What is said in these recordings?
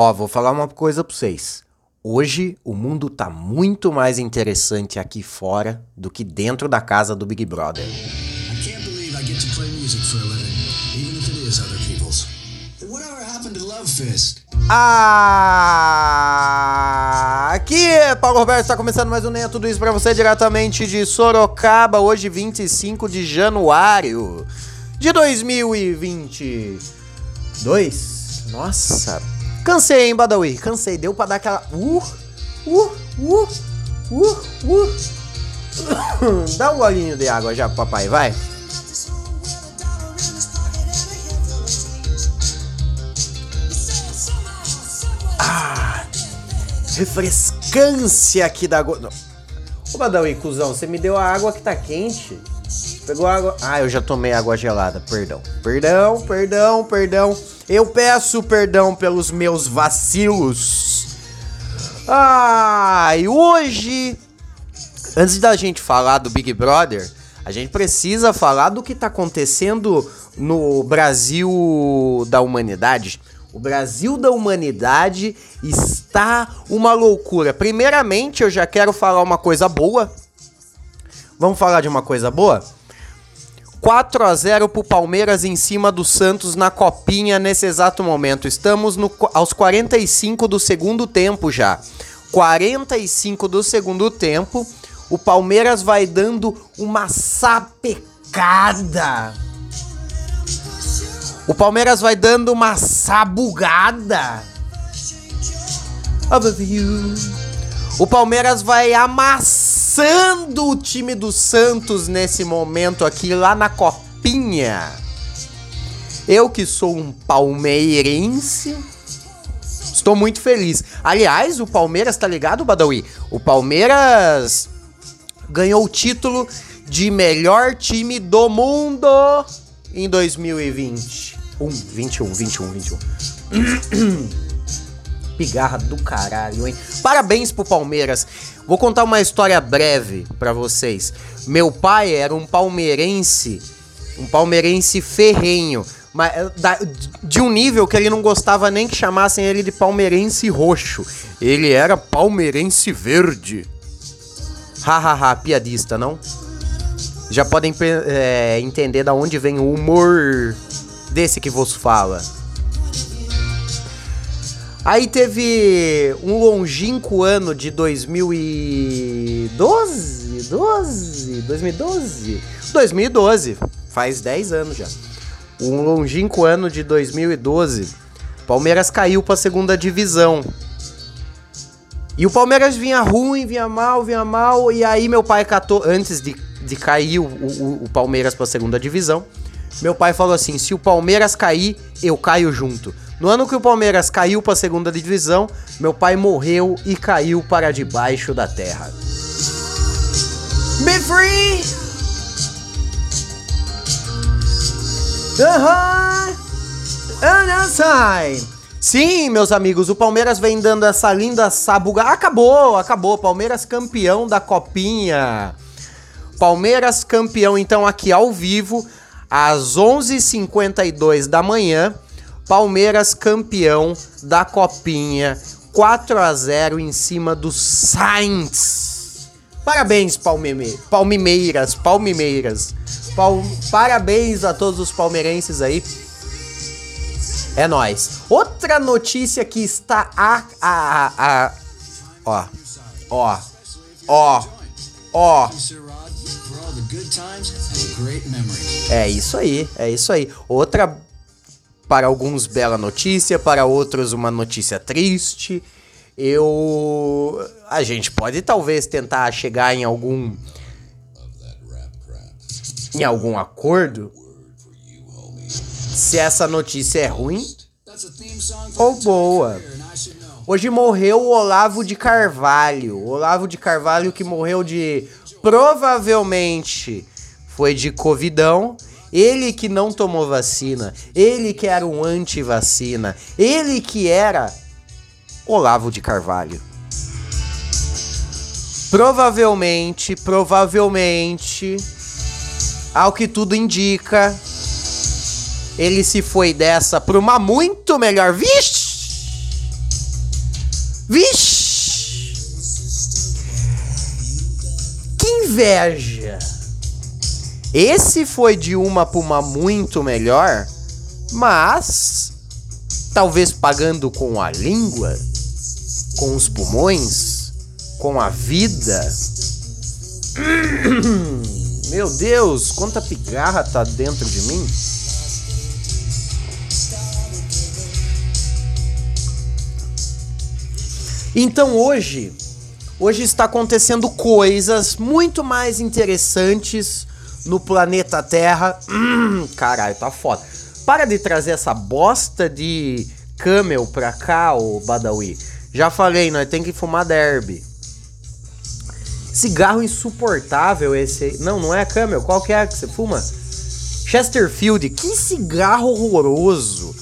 Ó, vou falar uma coisa pra vocês. Hoje o mundo tá muito mais interessante aqui fora do que dentro da casa do Big Brother. Ah, aqui é Paulo Roberto, está começando mais um Nem Tudo Isso pra você diretamente de Sorocaba, hoje 25 de januário de 2022. Nossa, cansei, hein, Badawi? Cansei, deu pra dar aquela. Uh, uh, uh, uh, uh. Dá um golinho de água já pro papai, vai. refrescância aqui da água. Ô Badawi, cuzão, você me deu a água que tá quente. Pegou água. Ah, eu já tomei água gelada. Perdão. Perdão, perdão, perdão. Eu peço perdão pelos meus vacilos. Ah, hoje, antes da gente falar do Big Brother, a gente precisa falar do que tá acontecendo no Brasil da humanidade. O Brasil da humanidade está uma loucura. Primeiramente, eu já quero falar uma coisa boa. Vamos falar de uma coisa boa? 4 a 0 pro Palmeiras em cima do Santos na copinha nesse exato momento. Estamos no, aos 45 do segundo tempo já. 45 do segundo tempo. O Palmeiras vai dando uma sapecada o Palmeiras vai dando uma sabugada. O Palmeiras vai amassando o time do Santos nesse momento aqui, lá na Copinha. Eu que sou um palmeirense, estou muito feliz. Aliás, o Palmeiras, tá ligado, Badawi? O Palmeiras ganhou o título de melhor time do mundo em 2020. 1, 21, 21, 21. Pigarra do caralho, hein? Parabéns pro Palmeiras. Vou contar uma história breve para vocês. Meu pai era um palmeirense, um palmeirense ferrenho, mas eh, de um nível que ele não gostava nem que chamassem ele de palmeirense roxo. Ele era palmeirense verde. Hahaha, piadista, não? Já podem é, entender da onde vem o humor desse que vos fala. Aí teve um longínquo ano de 2012, 12, 2012, 2012, faz 10 anos já. Um longínquo ano de 2012, Palmeiras caiu para segunda divisão. E o Palmeiras vinha ruim, vinha mal, vinha mal, e aí meu pai catou antes de, de cair o, o, o Palmeiras para segunda divisão. Meu pai falou assim: se o Palmeiras cair, eu caio junto. No ano que o Palmeiras caiu para a segunda divisão, meu pai morreu e caiu para debaixo da terra. Be free! Aham! Uh Sim, meus amigos, o Palmeiras vem dando essa linda sabuga. Acabou, acabou. Palmeiras campeão da Copinha. Palmeiras campeão, então, aqui ao vivo às 11h52 da manhã, Palmeiras campeão da Copinha, 4 a 0 em cima do Sainz. Parabéns, Palmime, Palmimeiras, Palmimeiras. Pal, parabéns a todos os palmeirenses aí. É nós. Outra notícia que está a, a, a, a ó, ó, ó, ó. É isso aí, é isso aí. Outra, para alguns, bela notícia, para outros, uma notícia triste. Eu. A gente pode talvez tentar chegar em algum. Em algum acordo. Se essa notícia é ruim ou boa. Hoje morreu o Olavo de Carvalho. O Olavo de Carvalho que morreu de provavelmente foi de covidão. Ele que não tomou vacina, ele que era um anti-vacina, ele que era Olavo de Carvalho. Provavelmente, provavelmente, ao que tudo indica, ele se foi dessa para uma muito melhor. Vixe! Vixe! Que inveja! Esse foi de uma pra uma muito melhor, mas talvez pagando com a língua, com os pulmões, com a vida. Meu Deus, quanta pigarra tá dentro de mim. Então hoje, hoje está acontecendo coisas muito mais interessantes no planeta Terra. Hum, caralho, tá foda. Para de trazer essa bosta de camel pra cá, ô Badawi. Já falei, nós tem que fumar derby. Cigarro insuportável esse. Não, não é camel. Qual que é que você fuma? Chesterfield. Que cigarro horroroso.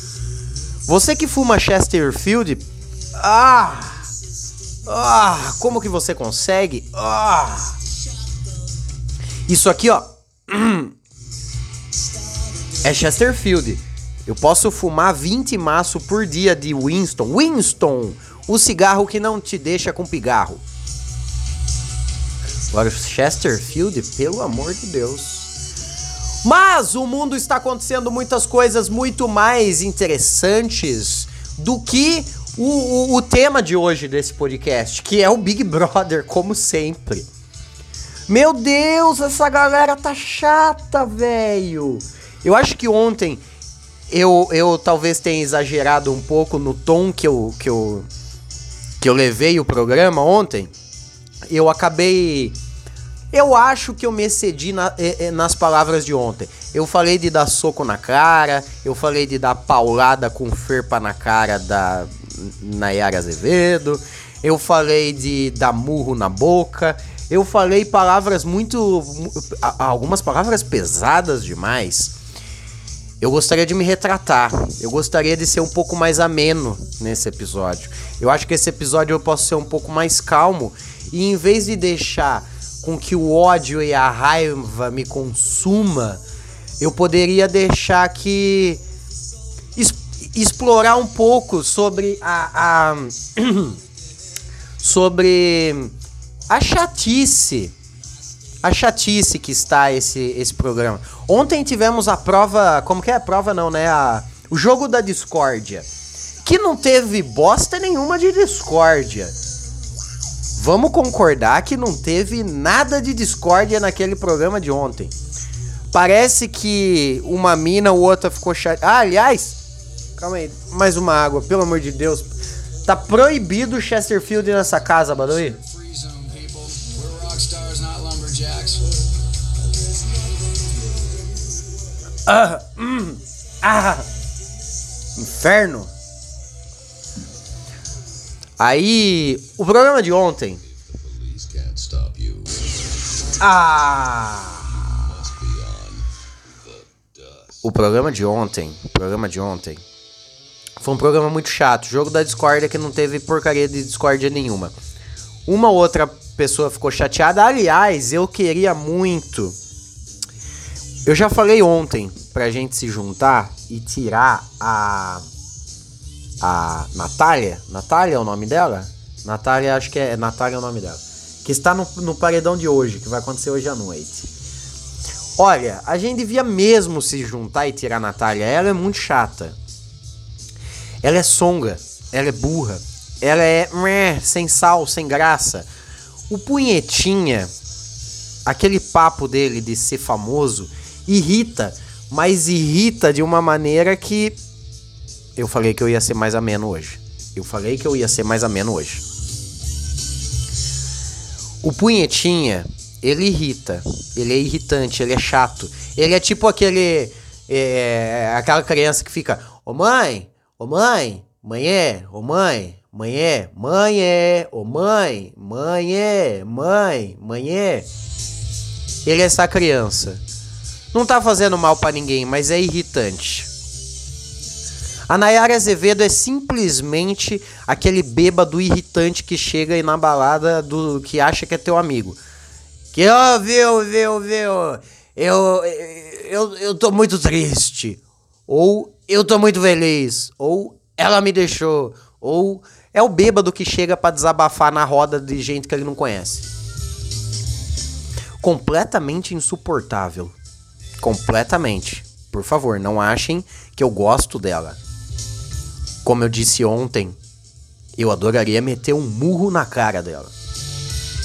Você que fuma Chesterfield. Ah! Ah! Como que você consegue? Ah! Isso aqui, ó. É Chesterfield. Eu posso fumar 20 maços por dia de Winston. Winston! O cigarro que não te deixa com pigarro. Agora, Chesterfield, pelo amor de Deus. Mas o mundo está acontecendo muitas coisas muito mais interessantes do que o, o, o, tema de hoje desse podcast, que é o Big Brother, como sempre. Meu Deus, essa galera tá chata, velho. Eu acho que ontem eu, eu talvez tenha exagerado um pouco no tom que eu, que eu, que eu levei o programa ontem. Eu acabei. Eu acho que eu me excedi na, nas palavras de ontem. Eu falei de dar soco na cara, eu falei de dar paulada com ferpa na cara da Nayara Azevedo, eu falei de dar murro na boca, eu falei palavras muito. algumas palavras pesadas demais. Eu gostaria de me retratar. Eu gostaria de ser um pouco mais ameno nesse episódio. Eu acho que esse episódio eu posso ser um pouco mais calmo e em vez de deixar com que o ódio e a raiva me consuma, eu poderia deixar que es explorar um pouco sobre a, a sobre a chatice a chatice que está esse, esse programa. Ontem tivemos a prova, como que é a prova não, né? A, o jogo da discórdia, que não teve bosta nenhuma de discórdia. Vamos concordar que não teve nada de discórdia naquele programa de ontem. Parece que uma mina ou outra ficou chateada. Ah, aliás, calma aí, mais uma água, pelo amor de Deus. Tá proibido o Chesterfield nessa casa, Badawi. Ah, hum, ah, inferno. Aí, o programa de ontem. Ah. O programa de ontem, o programa de ontem foi um programa muito chato. Jogo da discórdia que não teve porcaria de discórdia nenhuma. Uma outra pessoa ficou chateada. Aliás, eu queria muito eu já falei ontem pra gente se juntar e tirar a. A Natália. Natália é o nome dela? Natália, acho que é. Natália é o nome dela. Que está no, no paredão de hoje, que vai acontecer hoje à noite. Olha, a gente devia mesmo se juntar e tirar a Natália. Ela é muito chata. Ela é songa. Ela é burra. Ela é meh, sem sal, sem graça. O punhetinha, aquele papo dele de ser famoso irrita, mas irrita de uma maneira que eu falei que eu ia ser mais ameno hoje. Eu falei que eu ia ser mais ameno hoje. O punhetinha, ele irrita, ele é irritante, ele é chato. Ele é tipo aquele é, aquela criança que fica, ô mãe, ô mãe, mãe é, ô mãe, mãe é, mãe é, ô mãe, mãe é, mãe, mãe é. Ele é essa criança. Não tá fazendo mal para ninguém, mas é irritante. A Nayara Azevedo é simplesmente aquele bêbado irritante que chega aí na balada do que acha que é teu amigo. Que, ó, oh, viu, viu, viu, eu, eu, eu tô muito triste. Ou eu tô muito feliz. Ou ela me deixou. Ou é o bêbado que chega para desabafar na roda de gente que ele não conhece. Completamente insuportável. Completamente. Por favor, não achem que eu gosto dela. Como eu disse ontem, eu adoraria meter um murro na cara dela.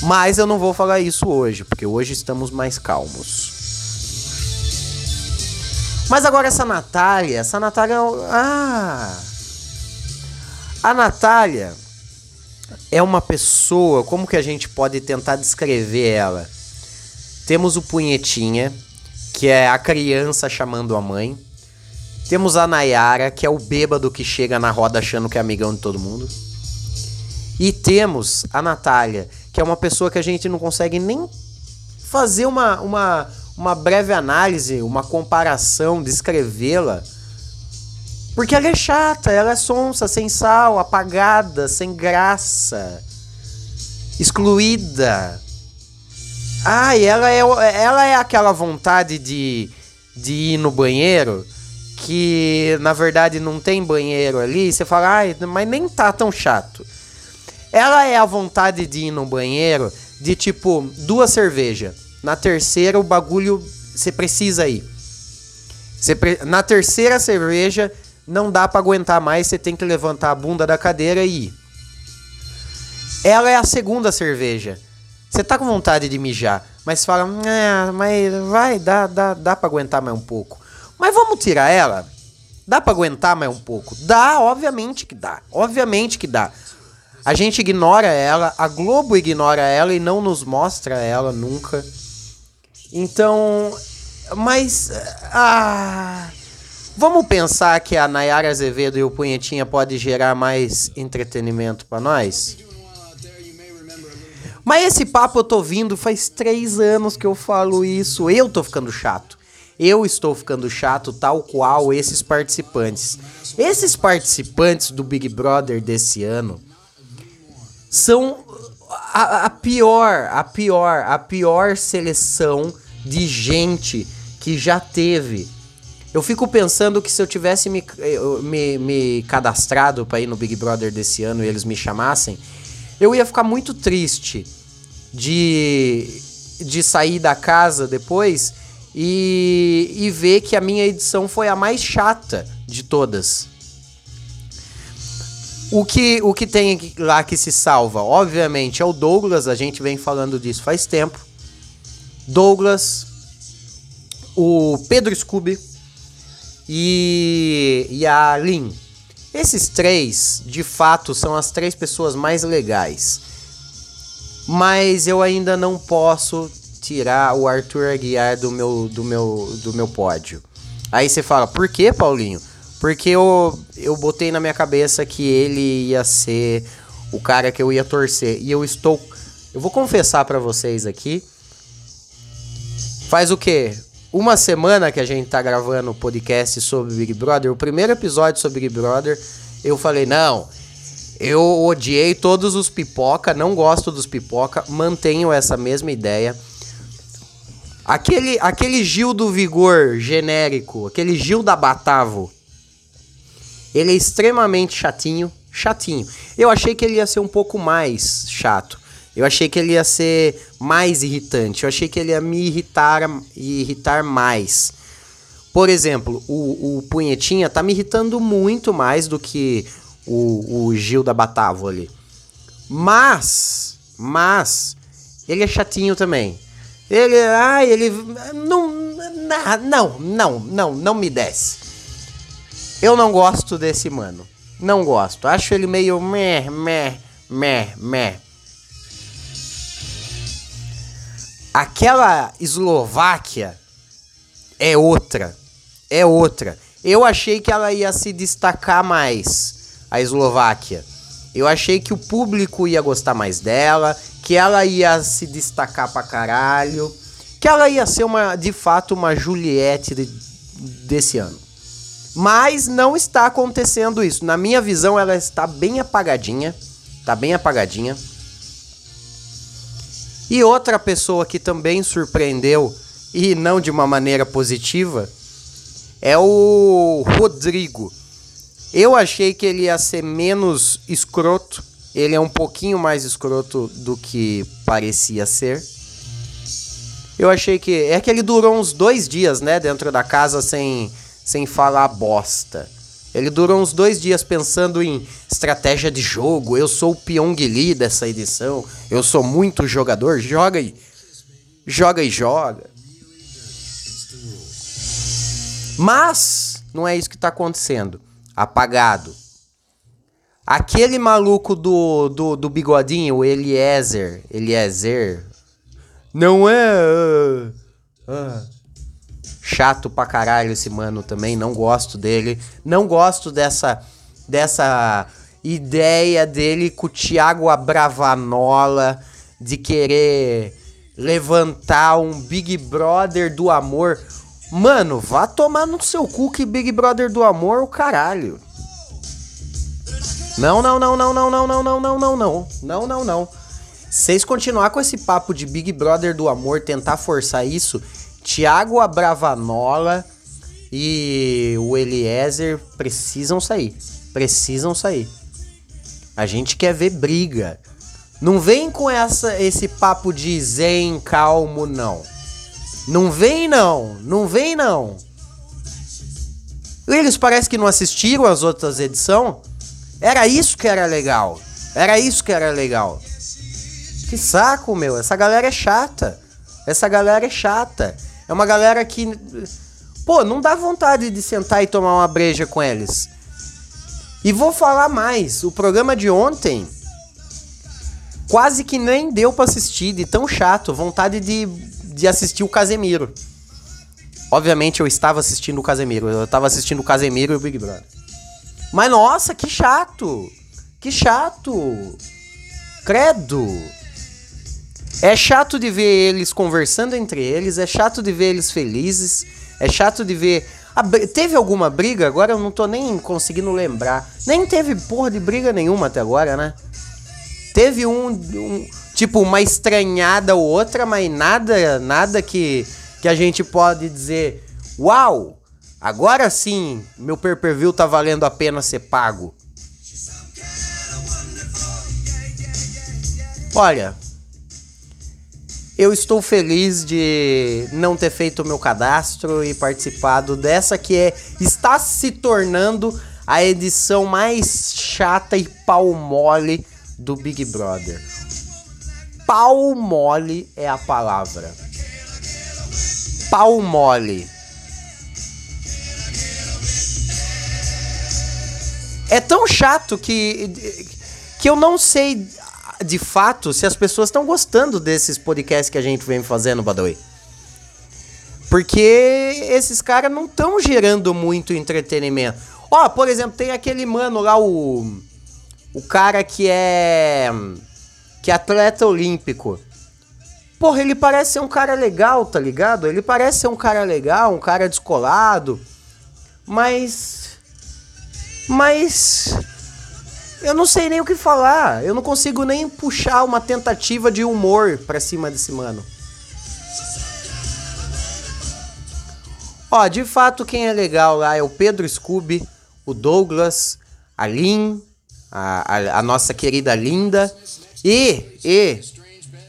Mas eu não vou falar isso hoje, porque hoje estamos mais calmos. Mas agora essa Natália, essa Natália. Ah! A Natália é uma pessoa, como que a gente pode tentar descrever ela? Temos o Punhetinha, que é a criança chamando a mãe. Temos a Nayara, que é o bêbado que chega na roda achando que é amigão de todo mundo. E temos a Natália, que é uma pessoa que a gente não consegue nem fazer uma, uma, uma breve análise, uma comparação, descrevê-la. Porque ela é chata, ela é sonsa, sem sal, apagada, sem graça, excluída. Ah, e ela é, ela é aquela vontade de, de ir no banheiro que na verdade não tem banheiro ali. Você fala, ai, mas nem tá tão chato. Ela é a vontade de ir no banheiro de tipo duas cervejas. Na terceira, o bagulho você precisa ir. Você pre... Na terceira cerveja, não dá para aguentar mais, você tem que levantar a bunda da cadeira e ir. Ela é a segunda cerveja. Você tá com vontade de mijar, mas fala, é, mas vai, dá, dá, dá para aguentar mais um pouco. Mas vamos tirar ela? Dá para aguentar mais um pouco? Dá, obviamente que dá. Obviamente que dá. A gente ignora ela, a Globo ignora ela e não nos mostra ela nunca. Então, mas ah, vamos pensar que a Nayara Azevedo e o Punhetinha pode gerar mais entretenimento para nós? Mas esse papo eu tô vindo faz três anos que eu falo isso. Eu tô ficando chato. Eu estou ficando chato, tal qual esses participantes. Esses participantes do Big Brother desse ano são a, a, pior, a pior, a pior seleção de gente que já teve. Eu fico pensando que se eu tivesse me, me, me cadastrado para ir no Big Brother desse ano e eles me chamassem, eu ia ficar muito triste de, de sair da casa depois e, e ver que a minha edição foi a mais chata de todas. O que, o que tem lá que se salva, obviamente, é o Douglas, a gente vem falando disso faz tempo. Douglas, o Pedro Scooby e, e a Lin. Esses três, de fato, são as três pessoas mais legais. Mas eu ainda não posso tirar o Arthur Aguiar do meu, do meu, do meu pódio. Aí você fala, por que, Paulinho? Porque eu, eu botei na minha cabeça que ele ia ser o cara que eu ia torcer. E eu estou. Eu vou confessar para vocês aqui. Faz o quê? Uma semana que a gente tá gravando o podcast sobre Big Brother. O primeiro episódio sobre Big Brother. Eu falei, não. Eu odiei todos os pipoca, não gosto dos pipoca, mantenho essa mesma ideia. Aquele, aquele Gil do Vigor genérico, aquele Gil da Batavo, ele é extremamente chatinho, chatinho. Eu achei que ele ia ser um pouco mais chato. Eu achei que ele ia ser mais irritante. Eu achei que ele ia me irritar e irritar mais. Por exemplo, o, o Punhetinha tá me irritando muito mais do que o, o Gil da Batavo ali. Mas, mas, ele é chatinho também. Ele, ai, ele não, não, não, não, não me desce. Eu não gosto desse mano. Não gosto. Acho ele meio meh, meh, meh, meh. Aquela Eslováquia é outra. É outra. Eu achei que ela ia se destacar mais, a Eslováquia. Eu achei que o público ia gostar mais dela, que ela ia se destacar pra caralho, que ela ia ser uma, de fato, uma Juliette de, desse ano. Mas não está acontecendo isso. Na minha visão, ela está bem apagadinha. Tá bem apagadinha. E outra pessoa que também surpreendeu, e não de uma maneira positiva, é o Rodrigo. Eu achei que ele ia ser menos escroto. Ele é um pouquinho mais escroto do que parecia ser. Eu achei que. É que ele durou uns dois dias, né? Dentro da casa sem, sem falar bosta. Ele durou uns dois dias pensando em estratégia de jogo. Eu sou o Pyong Lee dessa edição. Eu sou muito jogador. Joga aí. Joga e joga. Mas não é isso que tá acontecendo. Apagado. Aquele maluco do, do, do bigodinho, o Eliezer. Eliezer. Não é. Uh, uh. Chato pra caralho esse mano também. Não gosto dele. Não gosto dessa. Dessa ideia dele com o Thiago Abravanola de querer levantar um Big Brother do amor. Mano, vá tomar no seu cu que Big Brother do amor o caralho. Não, não, não, não, não, não, não, não, não, não, não. Não, não, não. Vocês continuar com esse papo de Big Brother do amor, tentar forçar isso, Thiago Abravanola e o Eliezer precisam sair. Precisam sair. A gente quer ver briga. Não vem com essa esse papo de zen calmo, não. Não vem não, não vem não. Eles parece que não assistiram as outras edições. Era isso que era legal. Era isso que era legal. Que saco, meu. Essa galera é chata. Essa galera é chata. É uma galera que. Pô, não dá vontade de sentar e tomar uma breja com eles. E vou falar mais. O programa de ontem quase que nem deu para assistir, de tão chato. Vontade de, de assistir o Casemiro. Obviamente eu estava assistindo o Casemiro. Eu estava assistindo o Casemiro e o Big Brother. Mas nossa, que chato! Que chato! Credo! É chato de ver eles conversando entre eles, é chato de ver eles felizes, é chato de ver. Teve alguma briga? Agora eu não tô nem conseguindo lembrar. Nem teve porra de briga nenhuma até agora, né? Teve um, um tipo uma estranhada ou outra, mas nada, nada que que a gente pode dizer, uau, agora sim, meu pay-per-view tá valendo a pena ser pago. Olha, eu estou feliz de não ter feito o meu cadastro e participado dessa que é está se tornando a edição mais chata e pau mole do Big Brother. Pau mole é a palavra. Pau mole. É tão chato que que eu não sei de fato se as pessoas estão gostando desses podcasts que a gente vem fazendo, Badawi. Porque esses caras não estão gerando muito entretenimento. Ó, por exemplo, tem aquele mano lá, o. O cara que é. Que é atleta olímpico. Porra, ele parece ser um cara legal, tá ligado? Ele parece ser um cara legal, um cara descolado. Mas. Mas. Eu não sei nem o que falar. Eu não consigo nem puxar uma tentativa de humor pra cima desse mano. Ó, de fato, quem é legal lá é o Pedro Scooby, o Douglas, a Lin, a, a, a nossa querida Linda. E, e,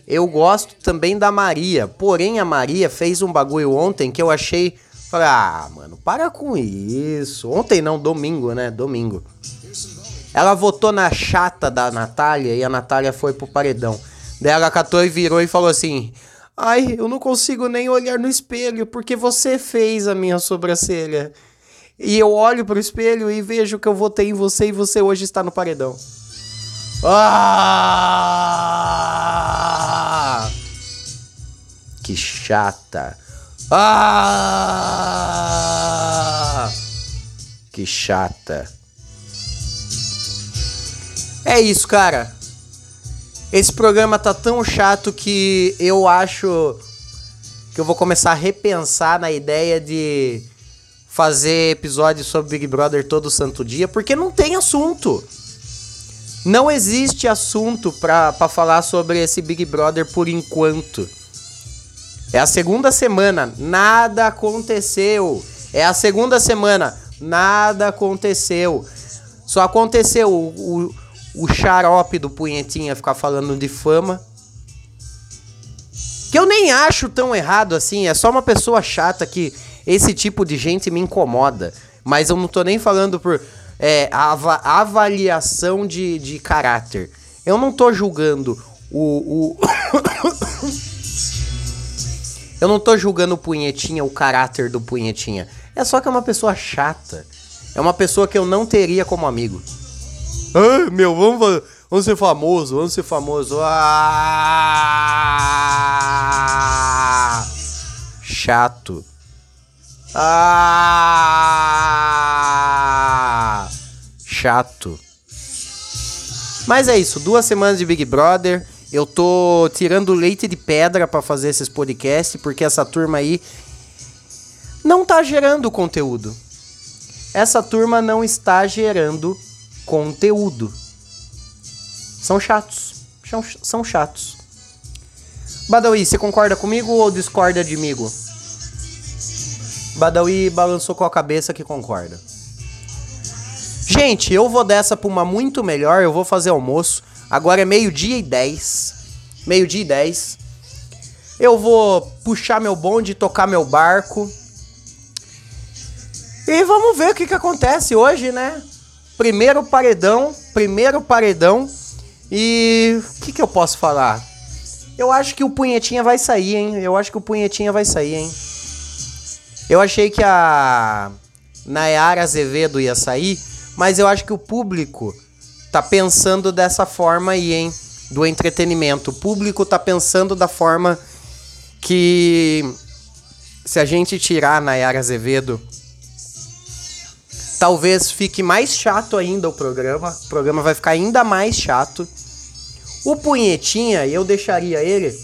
eu gosto também da Maria. Porém, a Maria fez um bagulho ontem que eu achei. Falei, ah, mano, para com isso. Ontem não, domingo, né? Domingo. Ela votou na chata da Natália e a Natália foi pro paredão. Daí ela catou e virou e falou assim: Ai, eu não consigo nem olhar no espelho porque você fez a minha sobrancelha. E eu olho pro espelho e vejo que eu votei em você e você hoje está no paredão. Ah! Que chata. Ah! Que chata. É isso, cara. Esse programa tá tão chato que eu acho que eu vou começar a repensar na ideia de fazer episódios sobre Big Brother todo santo dia, porque não tem assunto. Não existe assunto pra falar sobre esse Big Brother por enquanto. É a segunda semana, nada aconteceu. É a segunda semana, nada aconteceu. Só aconteceu o, o, o xarope do punhetinha ficar falando de fama. Que eu nem acho tão errado assim, é só uma pessoa chata que esse tipo de gente me incomoda. Mas eu não tô nem falando por é, ava avaliação de, de caráter. Eu não tô julgando o. o... eu não tô julgando o punhetinha, o caráter do punhetinha. É só que é uma pessoa chata. É uma pessoa que eu não teria como amigo. Ai, meu, vamos, vamos ser famoso, vamos ser famoso. Ah! Chato. Ah! Chato. Mas é isso, duas semanas de Big Brother. Eu tô tirando leite de pedra para fazer esses podcasts, porque essa turma aí não tá gerando conteúdo. Essa turma não está gerando conteúdo. São chatos. São, são chatos. Badawi, você concorda comigo ou discorda de mim? Badawi balançou com a cabeça que concorda. Gente, eu vou dessa pra uma muito melhor. Eu vou fazer almoço. Agora é meio-dia e 10. Meio-dia e 10. Eu vou puxar meu bonde, tocar meu barco. E vamos ver o que, que acontece hoje, né? Primeiro paredão, primeiro paredão. E o que, que eu posso falar? Eu acho que o Punhetinha vai sair, hein? Eu acho que o Punhetinha vai sair, hein? Eu achei que a Nayara Azevedo ia sair, mas eu acho que o público tá pensando dessa forma aí, hein? Do entretenimento. O público tá pensando da forma que se a gente tirar a Nayara Azevedo talvez fique mais chato ainda o programa. O programa vai ficar ainda mais chato. O Punhetinha, eu deixaria ele.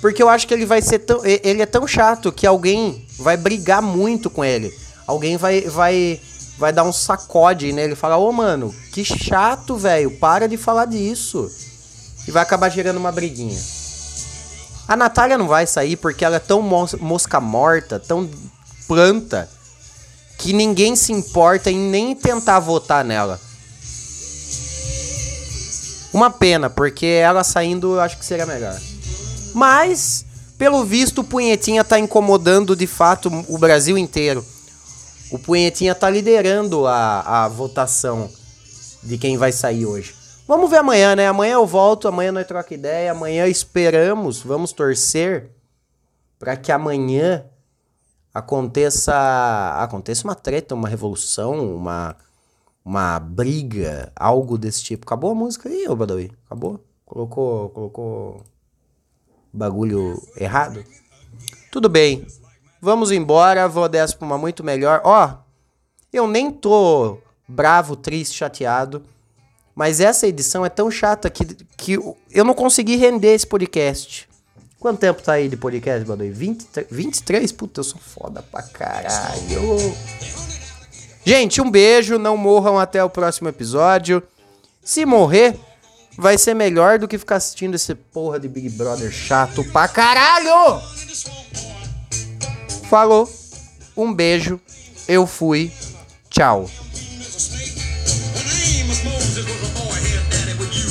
Porque eu acho que ele vai ser tão. Ele é tão chato que alguém vai brigar muito com ele. Alguém vai. vai vai dar um sacode nele e falar: Ô, mano, que chato, velho, para de falar disso. E vai acabar gerando uma briguinha. A Natália não vai sair porque ela é tão mosca morta, tão planta, que ninguém se importa em nem tentar votar nela. Uma pena, porque ela saindo eu acho que seria melhor. Mas, pelo visto, o Punhetinha tá incomodando de fato o Brasil inteiro. O Punhetinha tá liderando a, a votação de quem vai sair hoje. Vamos ver amanhã, né? Amanhã eu volto, amanhã nós troca ideia, amanhã esperamos, vamos torcer para que amanhã aconteça aconteça uma treta, uma revolução, uma uma briga, algo desse tipo. Acabou a música aí, ô Badawi? Acabou? Colocou colocou bagulho errado? Tudo bem. Vamos embora, vou dessa pra uma muito melhor. Ó, eu nem tô bravo, triste, chateado. Mas essa edição é tão chata que, que eu não consegui render esse podcast. Quanto tempo tá aí de podcast, Badoi? 23, 23? Puta, eu sou foda pra caralho. Gente, um beijo. Não morram até o próximo episódio. Se morrer, vai ser melhor do que ficar assistindo esse porra de Big Brother chato pra caralho. Falou. Um beijo. Eu fui. Tchau.